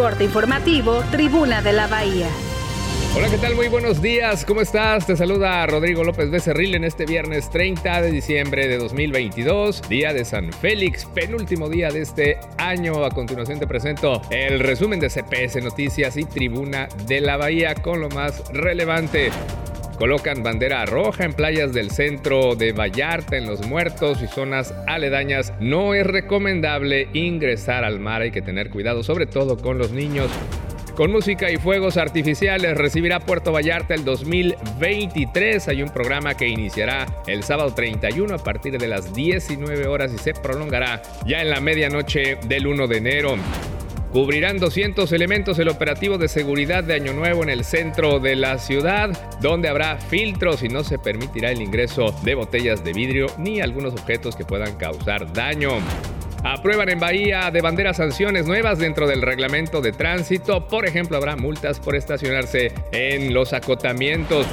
Corte informativo, Tribuna de la Bahía. Hola, ¿qué tal? Muy buenos días. ¿Cómo estás? Te saluda Rodrigo López Becerril en este viernes 30 de diciembre de 2022, día de San Félix, penúltimo día de este año. A continuación te presento el resumen de CPS Noticias y Tribuna de la Bahía con lo más relevante. Colocan bandera roja en playas del centro de Vallarta, en Los Muertos y zonas aledañas. No es recomendable ingresar al mar, hay que tener cuidado, sobre todo con los niños. Con música y fuegos artificiales recibirá Puerto Vallarta el 2023. Hay un programa que iniciará el sábado 31 a partir de las 19 horas y se prolongará ya en la medianoche del 1 de enero. Cubrirán 200 elementos el operativo de seguridad de Año Nuevo en el centro de la ciudad, donde habrá filtros y no se permitirá el ingreso de botellas de vidrio ni algunos objetos que puedan causar daño. Aprueban en Bahía de bandera sanciones nuevas dentro del reglamento de tránsito. Por ejemplo, habrá multas por estacionarse en los acotamientos.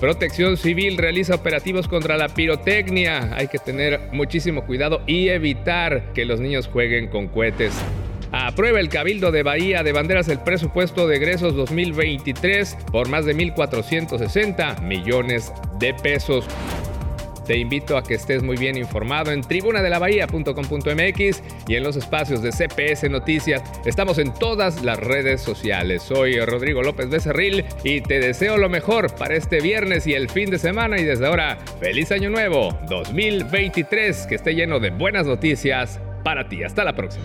Protección Civil realiza operativos contra la pirotecnia. Hay que tener muchísimo cuidado y evitar que los niños jueguen con cohetes. Aprueba el Cabildo de Bahía de Banderas el presupuesto de egresos 2023 por más de 1.460 millones de pesos. Te invito a que estés muy bien informado en tribunadelabahía.com.mx y en los espacios de CPS Noticias. Estamos en todas las redes sociales. Soy Rodrigo López Becerril y te deseo lo mejor para este viernes y el fin de semana y desde ahora, feliz año nuevo 2023, que esté lleno de buenas noticias para ti. Hasta la próxima.